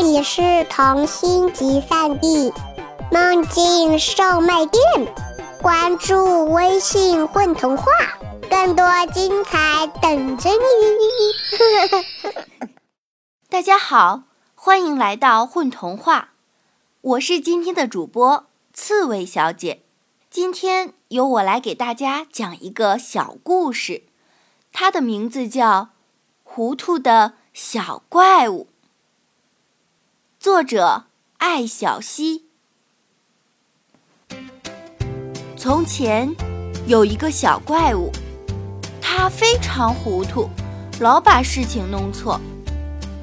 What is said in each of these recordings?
这里是童心集散地，梦境售卖店。关注微信“混童话”，更多精彩等着你。大家好，欢迎来到混童话，我是今天的主播刺猬小姐。今天由我来给大家讲一个小故事，它的名字叫《糊涂的小怪物》。作者艾小溪。从前有一个小怪物，他非常糊涂，老把事情弄错。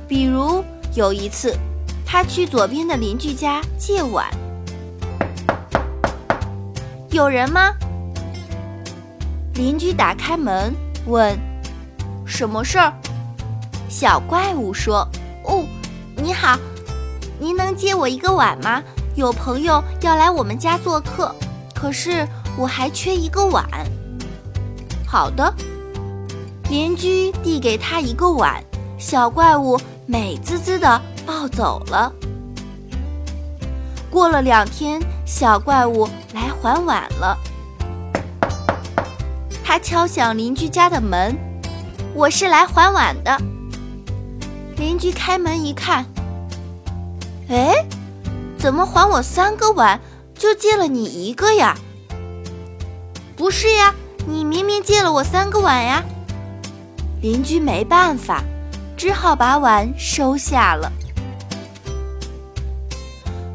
比如有一次，他去左边的邻居家借碗，有人吗？邻居打开门问：“什么事儿？”小怪物说：“哦，你好。”您能借我一个碗吗？有朋友要来我们家做客，可是我还缺一个碗。好的，邻居递给他一个碗，小怪物美滋滋的抱走了。过了两天，小怪物来还碗了，他敲响邻居家的门：“我是来还碗的。”邻居开门一看。哎，怎么还我三个碗，就借了你一个呀？不是呀，你明明借了我三个碗呀。邻居没办法，只好把碗收下了。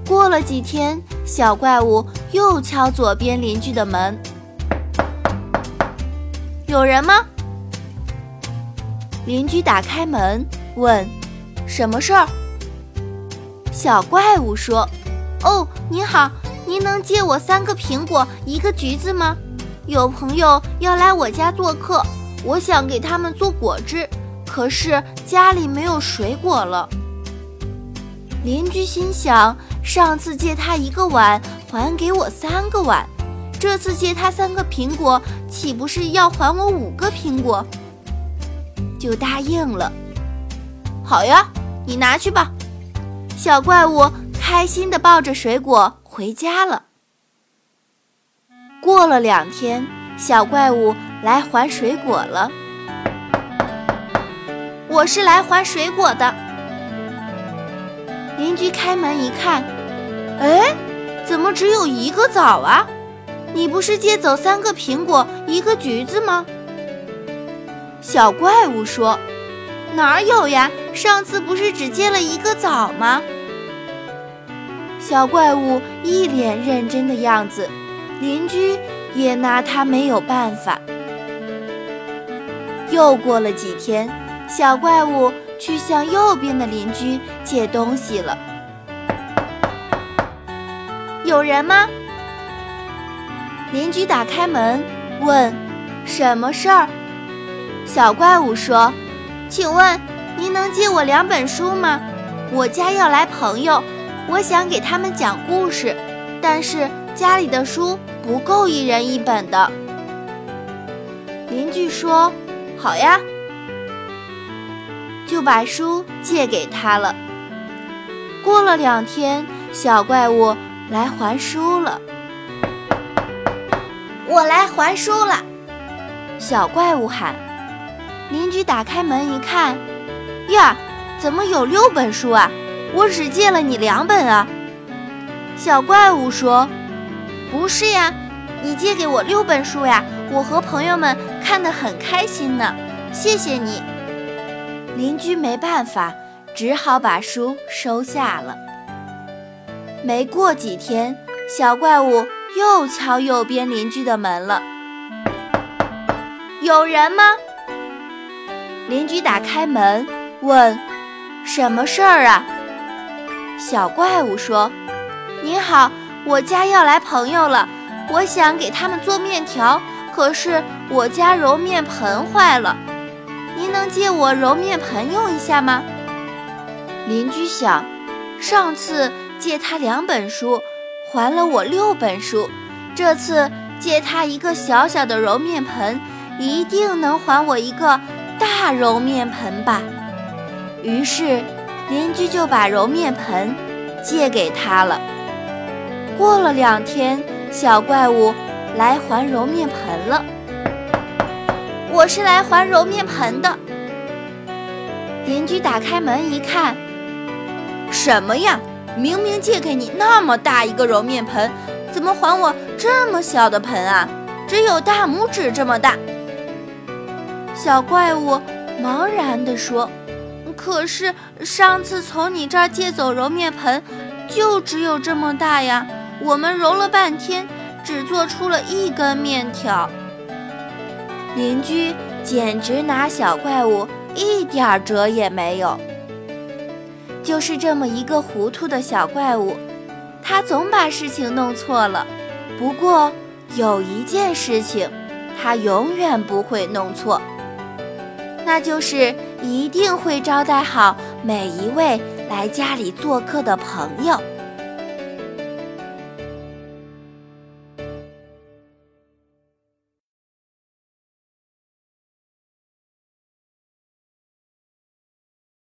过了几天，小怪物又敲左边邻居的门：“有人吗？”邻居打开门问：“什么事儿？”小怪物说：“哦，您好，您能借我三个苹果，一个橘子吗？有朋友要来我家做客，我想给他们做果汁，可是家里没有水果了。”邻居心想：上次借他一个碗，还给我三个碗，这次借他三个苹果，岂不是要还我五个苹果？就答应了。好呀，你拿去吧。小怪物开心地抱着水果回家了。过了两天，小怪物来还水果了。我是来还水果的。邻居开门一看，哎，怎么只有一个枣啊？你不是借走三个苹果、一个橘子吗？小怪物说。哪有呀？上次不是只借了一个枣吗？小怪物一脸认真的样子，邻居也拿他没有办法。又过了几天，小怪物去向右边的邻居借东西了。有人吗？邻居打开门问：“什么事儿？”小怪物说。请问您能借我两本书吗？我家要来朋友，我想给他们讲故事，但是家里的书不够一人一本的。邻居说：“好呀。”就把书借给他了。过了两天，小怪物来还书了。我来还书了，小怪物喊。邻居打开门一看，呀，怎么有六本书啊？我只借了你两本啊！小怪物说：“不是呀，你借给我六本书呀，我和朋友们看得很开心呢。谢谢你。”邻居没办法，只好把书收下了。没过几天，小怪物又敲右边邻居的门了：“有人吗？”邻居打开门问：“什么事儿啊？”小怪物说：“您好，我家要来朋友了，我想给他们做面条，可是我家揉面盆坏了，您能借我揉面盆用一下吗？”邻居想，上次借他两本书，还了我六本书，这次借他一个小小的揉面盆，一定能还我一个。大揉面盆吧，于是邻居就把揉面盆借给他了。过了两天，小怪物来还揉面盆了。我是来还揉面盆的。邻居打开门一看，什么呀？明明借给你那么大一个揉面盆，怎么还我这么小的盆啊？只有大拇指这么大。小怪物茫然地说：“可是上次从你这儿借走揉面盆，就只有这么大呀。我们揉了半天，只做出了一根面条。”邻居简直拿小怪物一点辙也没有。就是这么一个糊涂的小怪物，他总把事情弄错了。不过有一件事情，他永远不会弄错，那就是一定会招待好每一位来家里做客的朋友。